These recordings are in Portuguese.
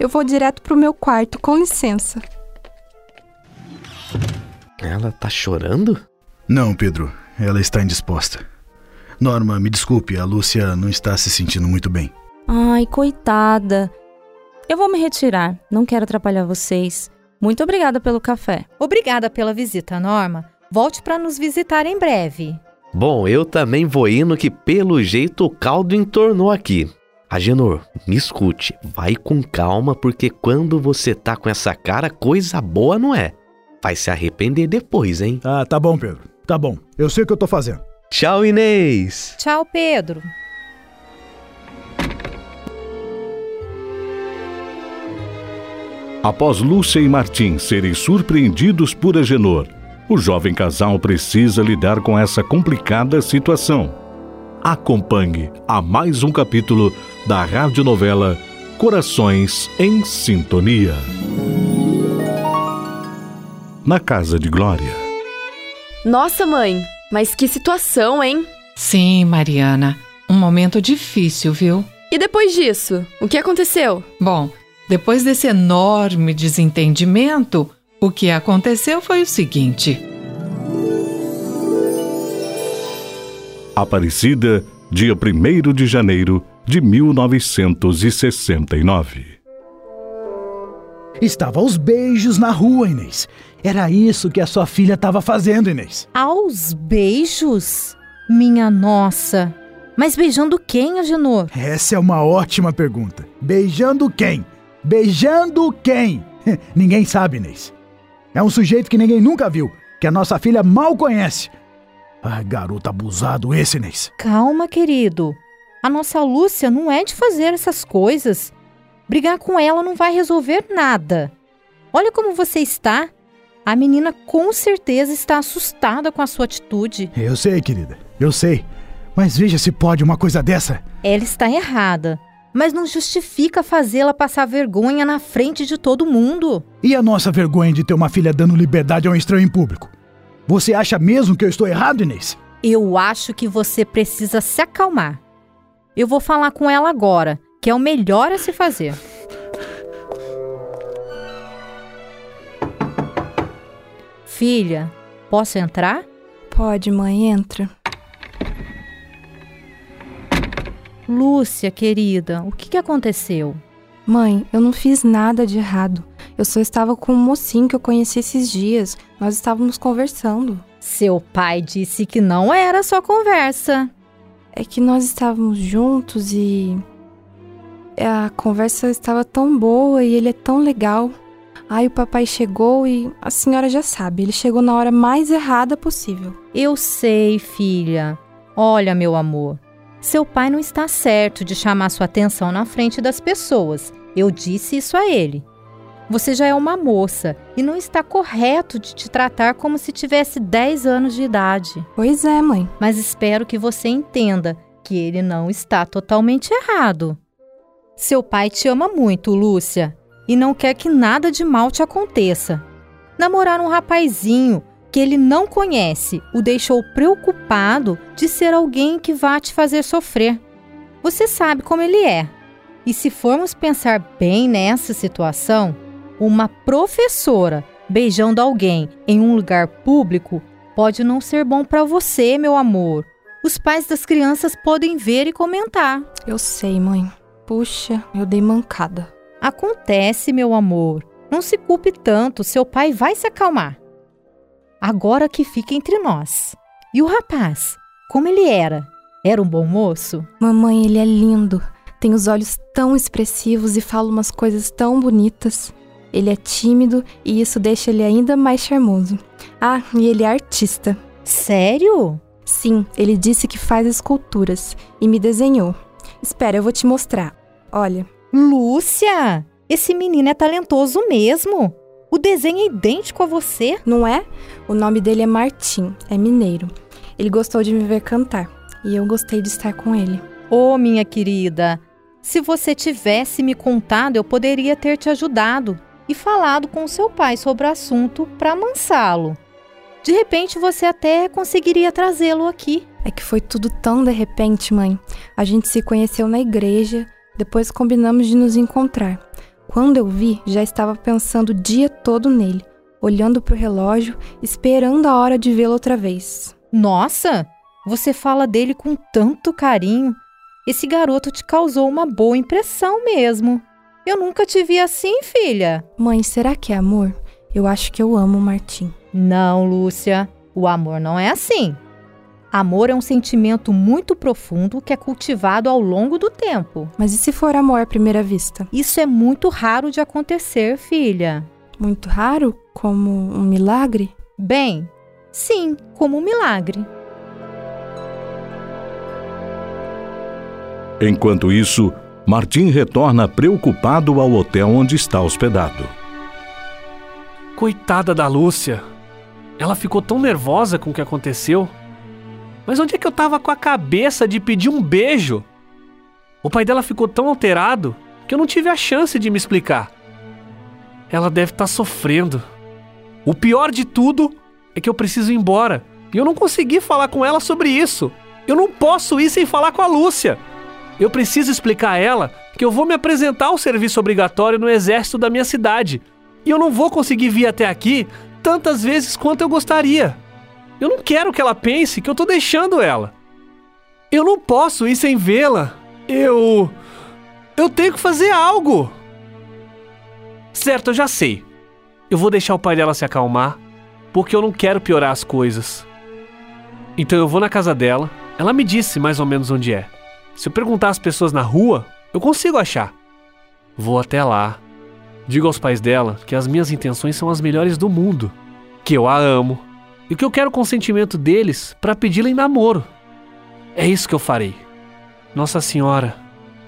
Eu vou direto pro meu quarto, com licença. Ela tá chorando? Não, Pedro, ela está indisposta. Norma, me desculpe, a Lúcia não está se sentindo muito bem. Ai, coitada. Eu vou me retirar, não quero atrapalhar vocês. Muito obrigada pelo café. Obrigada pela visita, Norma. Volte para nos visitar em breve. Bom, eu também vou indo que pelo jeito o caldo entornou aqui. Agenor, me escute, vai com calma porque quando você tá com essa cara, coisa boa não é. Vai se arrepender depois, hein? Ah, tá bom, Pedro. Tá bom. Eu sei o que eu tô fazendo. Tchau, Inês! Tchau, Pedro. Após Lúcia e Martim serem surpreendidos por Agenor, o jovem casal precisa lidar com essa complicada situação. Acompanhe a mais um capítulo da radionovela Corações em Sintonia. Na casa de Glória. Nossa, mãe, mas que situação, hein? Sim, Mariana. Um momento difícil, viu? E depois disso, o que aconteceu? Bom, depois desse enorme desentendimento, o que aconteceu foi o seguinte. Aparecida, dia 1 de janeiro de 1969. Estava aos beijos na rua, Inês. Era isso que a sua filha estava fazendo, Inês. Aos beijos? Minha nossa. Mas beijando quem, Agenor? Essa é uma ótima pergunta. Beijando quem? Beijando quem? ninguém sabe, Inês. É um sujeito que ninguém nunca viu, que a nossa filha mal conhece. Ah, garoto abusado esse, Inês. Calma, querido. A nossa Lúcia não é de fazer essas coisas. Brigar com ela não vai resolver nada. Olha como você está. A menina com certeza está assustada com a sua atitude. Eu sei, querida. Eu sei. Mas veja se pode uma coisa dessa. Ela está errada. Mas não justifica fazê-la passar vergonha na frente de todo mundo. E a nossa vergonha de ter uma filha dando liberdade a um estranho em público? Você acha mesmo que eu estou errado, Inês? Eu acho que você precisa se acalmar. Eu vou falar com ela agora, que é o melhor a se fazer. Filha, posso entrar? Pode, mãe, entra. Lúcia, querida, o que, que aconteceu? Mãe, eu não fiz nada de errado. Eu só estava com um mocinho que eu conheci esses dias. Nós estávamos conversando. Seu pai disse que não era só conversa. É que nós estávamos juntos e. A conversa estava tão boa e ele é tão legal. Aí o papai chegou e a senhora já sabe, ele chegou na hora mais errada possível. Eu sei, filha. Olha, meu amor, seu pai não está certo de chamar sua atenção na frente das pessoas. Eu disse isso a ele. Você já é uma moça e não está correto de te tratar como se tivesse 10 anos de idade. Pois é, mãe. Mas espero que você entenda que ele não está totalmente errado. Seu pai te ama muito, Lúcia, e não quer que nada de mal te aconteça. Namorar um rapazinho que ele não conhece o deixou preocupado de ser alguém que vá te fazer sofrer. Você sabe como ele é. E se formos pensar bem nessa situação, uma professora beijando alguém em um lugar público pode não ser bom para você, meu amor. Os pais das crianças podem ver e comentar. Eu sei, mãe. Puxa, eu dei mancada. Acontece, meu amor. Não se culpe tanto, seu pai vai se acalmar. Agora que fica entre nós. E o rapaz, como ele era? Era um bom moço? Mamãe, ele é lindo. Tem os olhos tão expressivos e fala umas coisas tão bonitas. Ele é tímido e isso deixa ele ainda mais charmoso. Ah, e ele é artista. Sério? Sim, ele disse que faz esculturas e me desenhou. Espera, eu vou te mostrar. Olha. Lúcia, esse menino é talentoso mesmo. O desenho é idêntico a você. Não é? O nome dele é Martim, é mineiro. Ele gostou de me ver cantar e eu gostei de estar com ele. Ô, oh, minha querida, se você tivesse me contado, eu poderia ter te ajudado e falado com seu pai sobre o assunto para amansá-lo. De repente você até conseguiria trazê-lo aqui. É que foi tudo tão de repente, mãe. A gente se conheceu na igreja, depois combinamos de nos encontrar. Quando eu vi, já estava pensando o dia todo nele, olhando para o relógio, esperando a hora de vê-lo outra vez. Nossa, você fala dele com tanto carinho. Esse garoto te causou uma boa impressão mesmo. Eu nunca te vi assim, filha. Mãe, será que é amor? Eu acho que eu amo o Martim. Não, Lúcia. O amor não é assim. Amor é um sentimento muito profundo que é cultivado ao longo do tempo. Mas e se for amor à primeira vista? Isso é muito raro de acontecer, filha. Muito raro? Como um milagre? Bem, sim, como um milagre. Enquanto isso, Martim retorna preocupado ao hotel onde está hospedado. Coitada da Lúcia. Ela ficou tão nervosa com o que aconteceu. Mas onde é que eu tava com a cabeça de pedir um beijo? O pai dela ficou tão alterado que eu não tive a chance de me explicar. Ela deve estar tá sofrendo. O pior de tudo é que eu preciso ir embora. E eu não consegui falar com ela sobre isso. Eu não posso ir sem falar com a Lúcia. Eu preciso explicar a ela que eu vou me apresentar ao serviço obrigatório no exército da minha cidade. E eu não vou conseguir vir até aqui tantas vezes quanto eu gostaria. Eu não quero que ela pense que eu tô deixando ela. Eu não posso ir sem vê-la. Eu. Eu tenho que fazer algo. Certo, eu já sei. Eu vou deixar o pai dela se acalmar, porque eu não quero piorar as coisas. Então eu vou na casa dela. Ela me disse mais ou menos onde é. Se eu perguntar às pessoas na rua, eu consigo achar. Vou até lá. Digo aos pais dela que as minhas intenções são as melhores do mundo, que eu a amo e que eu quero o consentimento deles para pedi-la em namoro. É isso que eu farei. Nossa Senhora,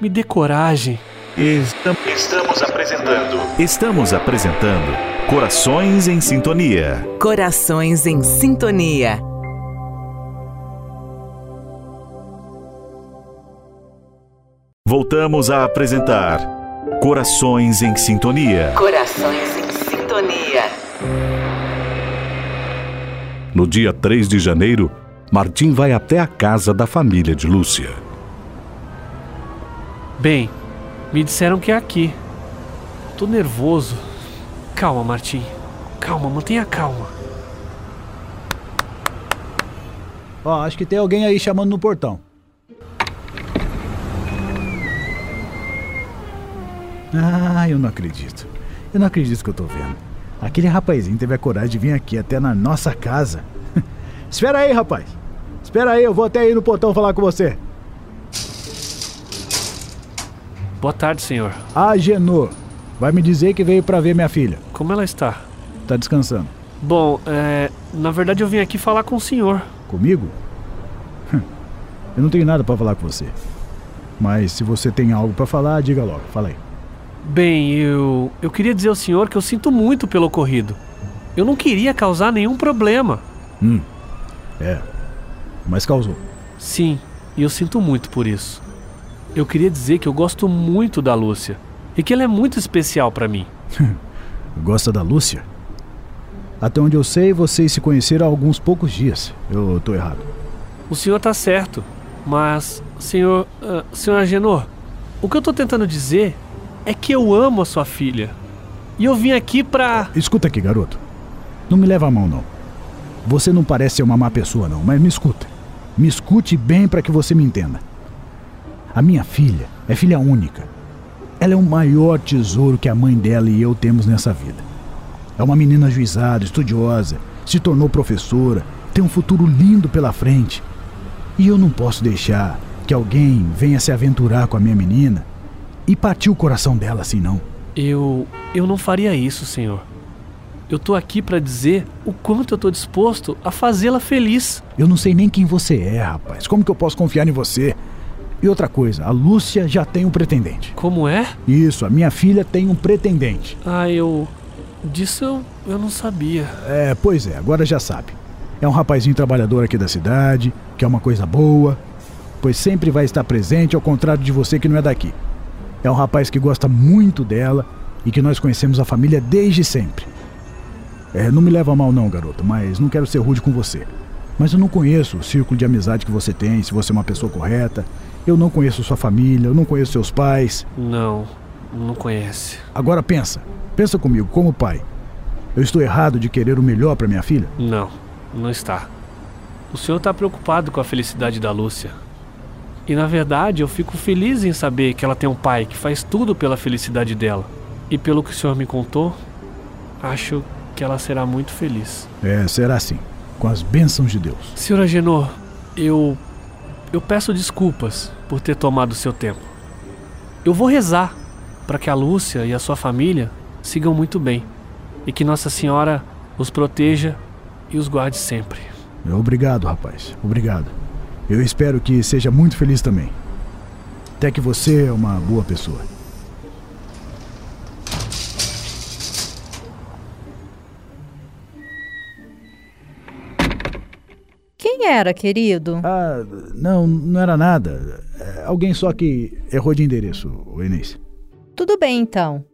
me dê coragem. Estamos apresentando. Estamos apresentando Corações em Sintonia. Corações em Sintonia. Voltamos a apresentar Corações em Sintonia. Corações em Sintonia. No dia 3 de janeiro, Martim vai até a casa da família de Lúcia. Bem, me disseram que é aqui. Tô nervoso. Calma, Martim. Calma, mantenha calma. Ó, acho que tem alguém aí chamando no portão. Ah, eu não acredito. Eu não acredito que eu tô vendo. Aquele rapazinho teve a coragem de vir aqui até na nossa casa. Espera aí, rapaz. Espera aí, eu vou até aí no portão falar com você. Boa tarde, senhor. Agenor. Vai me dizer que veio para ver minha filha. Como ela está? Tá descansando. Bom, é. Na verdade eu vim aqui falar com o senhor. Comigo? Eu não tenho nada para falar com você. Mas se você tem algo para falar, diga logo. Fala aí. Bem, eu. Eu queria dizer ao senhor que eu sinto muito pelo ocorrido. Eu não queria causar nenhum problema. Hum. É. Mas causou. Sim, e eu sinto muito por isso. Eu queria dizer que eu gosto muito da Lúcia e que ela é muito especial para mim. Gosta da Lúcia? Até onde eu sei, vocês se conheceram há alguns poucos dias. Eu tô errado. O senhor tá certo, mas, senhor. Uh, senhor Agenor, o que eu tô tentando dizer é que eu amo a sua filha. E eu vim aqui pra. Escuta aqui, garoto. Não me leva a mão, não. Você não parece ser uma má pessoa, não, mas me escuta. Me escute bem para que você me entenda. A minha filha é filha única. Ela é o maior tesouro que a mãe dela e eu temos nessa vida. É uma menina ajuizada, estudiosa, se tornou professora, tem um futuro lindo pela frente. E eu não posso deixar que alguém venha se aventurar com a minha menina e partir o coração dela assim, não. Eu. Eu não faria isso, senhor. Eu tô aqui para dizer o quanto eu tô disposto a fazê-la feliz. Eu não sei nem quem você é, rapaz. Como que eu posso confiar em você? E outra coisa, a Lúcia já tem um pretendente. Como é? Isso, a minha filha tem um pretendente. Ah, eu. Disso eu, eu não sabia. É, pois é, agora já sabe. É um rapazinho trabalhador aqui da cidade, que é uma coisa boa, pois sempre vai estar presente, ao contrário de você que não é daqui. É um rapaz que gosta muito dela e que nós conhecemos a família desde sempre. É, não me leva a mal não, garoto, mas não quero ser rude com você. Mas eu não conheço o círculo de amizade que você tem, se você é uma pessoa correta. Eu não conheço sua família, eu não conheço seus pais. Não, não conhece. Agora pensa, pensa comigo, como pai. Eu estou errado de querer o melhor para minha filha? Não, não está. O senhor está preocupado com a felicidade da Lúcia. E na verdade eu fico feliz em saber que ela tem um pai que faz tudo pela felicidade dela. E pelo que o senhor me contou, acho que ela será muito feliz. É, será sim. Com as bênçãos de Deus. Senhor Agenor, eu. Eu peço desculpas por ter tomado seu tempo. Eu vou rezar para que a Lúcia e a sua família sigam muito bem e que Nossa Senhora os proteja e os guarde sempre. Obrigado, rapaz. Obrigado. Eu espero que seja muito feliz também. Até que você é uma boa pessoa. Quem era, querido? Ah, não, não era nada. É alguém só que errou de endereço, o Inês. Tudo bem, então.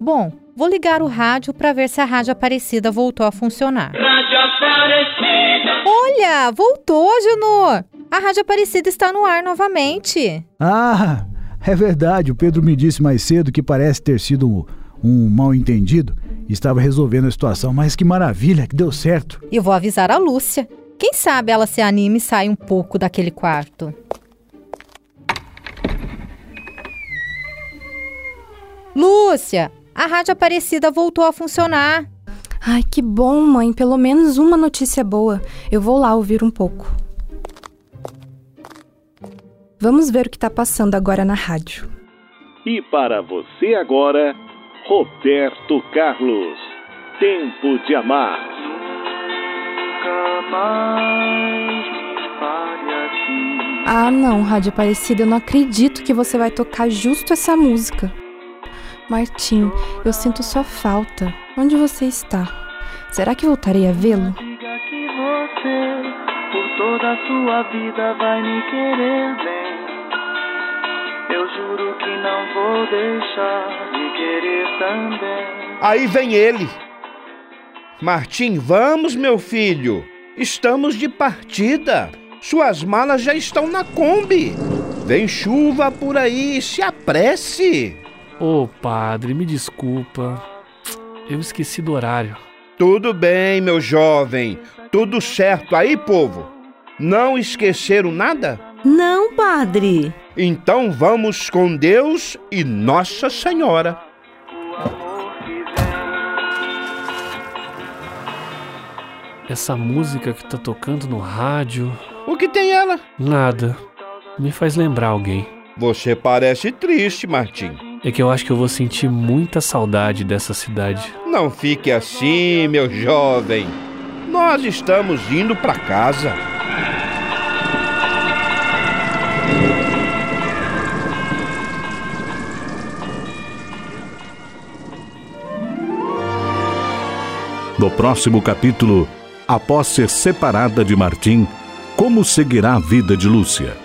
Bom, vou ligar o rádio para ver se a Rádio Aparecida voltou a funcionar. Rádio Aparecida! Olha, voltou, Junor! A Rádio Aparecida está no ar novamente. Ah, é verdade. O Pedro me disse mais cedo que parece ter sido um, um mal entendido estava resolvendo a situação. Mas que maravilha, que deu certo. E vou avisar a Lúcia. Quem sabe ela se anime e sai um pouco daquele quarto. Lúcia, a Rádio Aparecida voltou a funcionar. Ai, que bom, mãe. Pelo menos uma notícia boa. Eu vou lá ouvir um pouco. Vamos ver o que está passando agora na rádio. E para você agora, Roberto Carlos. Tempo de Amar mais me assim. Ah, não, Rádio Aparecida, eu não acredito que você vai tocar justo essa música. Martim, eu sinto sua falta. Onde você está? Será que voltarei a vê-lo? Diga que você, por toda a sua vida, vai me querer bem. Não vou deixar de querer também. Aí vem ele. Martim, vamos, meu filho. Estamos de partida. Suas malas já estão na Kombi. Vem chuva por aí, se apresse. Ô, oh, padre, me desculpa. Eu esqueci do horário. Tudo bem, meu jovem. Tudo certo aí, povo? Não esqueceram nada? Não, padre. Então vamos com Deus e Nossa Senhora. Essa música que tá tocando no rádio. O que tem ela? Nada. Me faz lembrar alguém. Você parece triste, Martim. É que eu acho que eu vou sentir muita saudade dessa cidade. Não fique assim, meu jovem. Nós estamos indo para casa. No próximo capítulo, após ser separada de Martim, como seguirá a vida de Lúcia?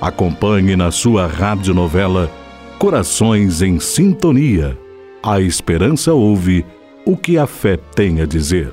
Acompanhe na sua radionovela Corações em Sintonia. A esperança ouve o que a fé tem a dizer.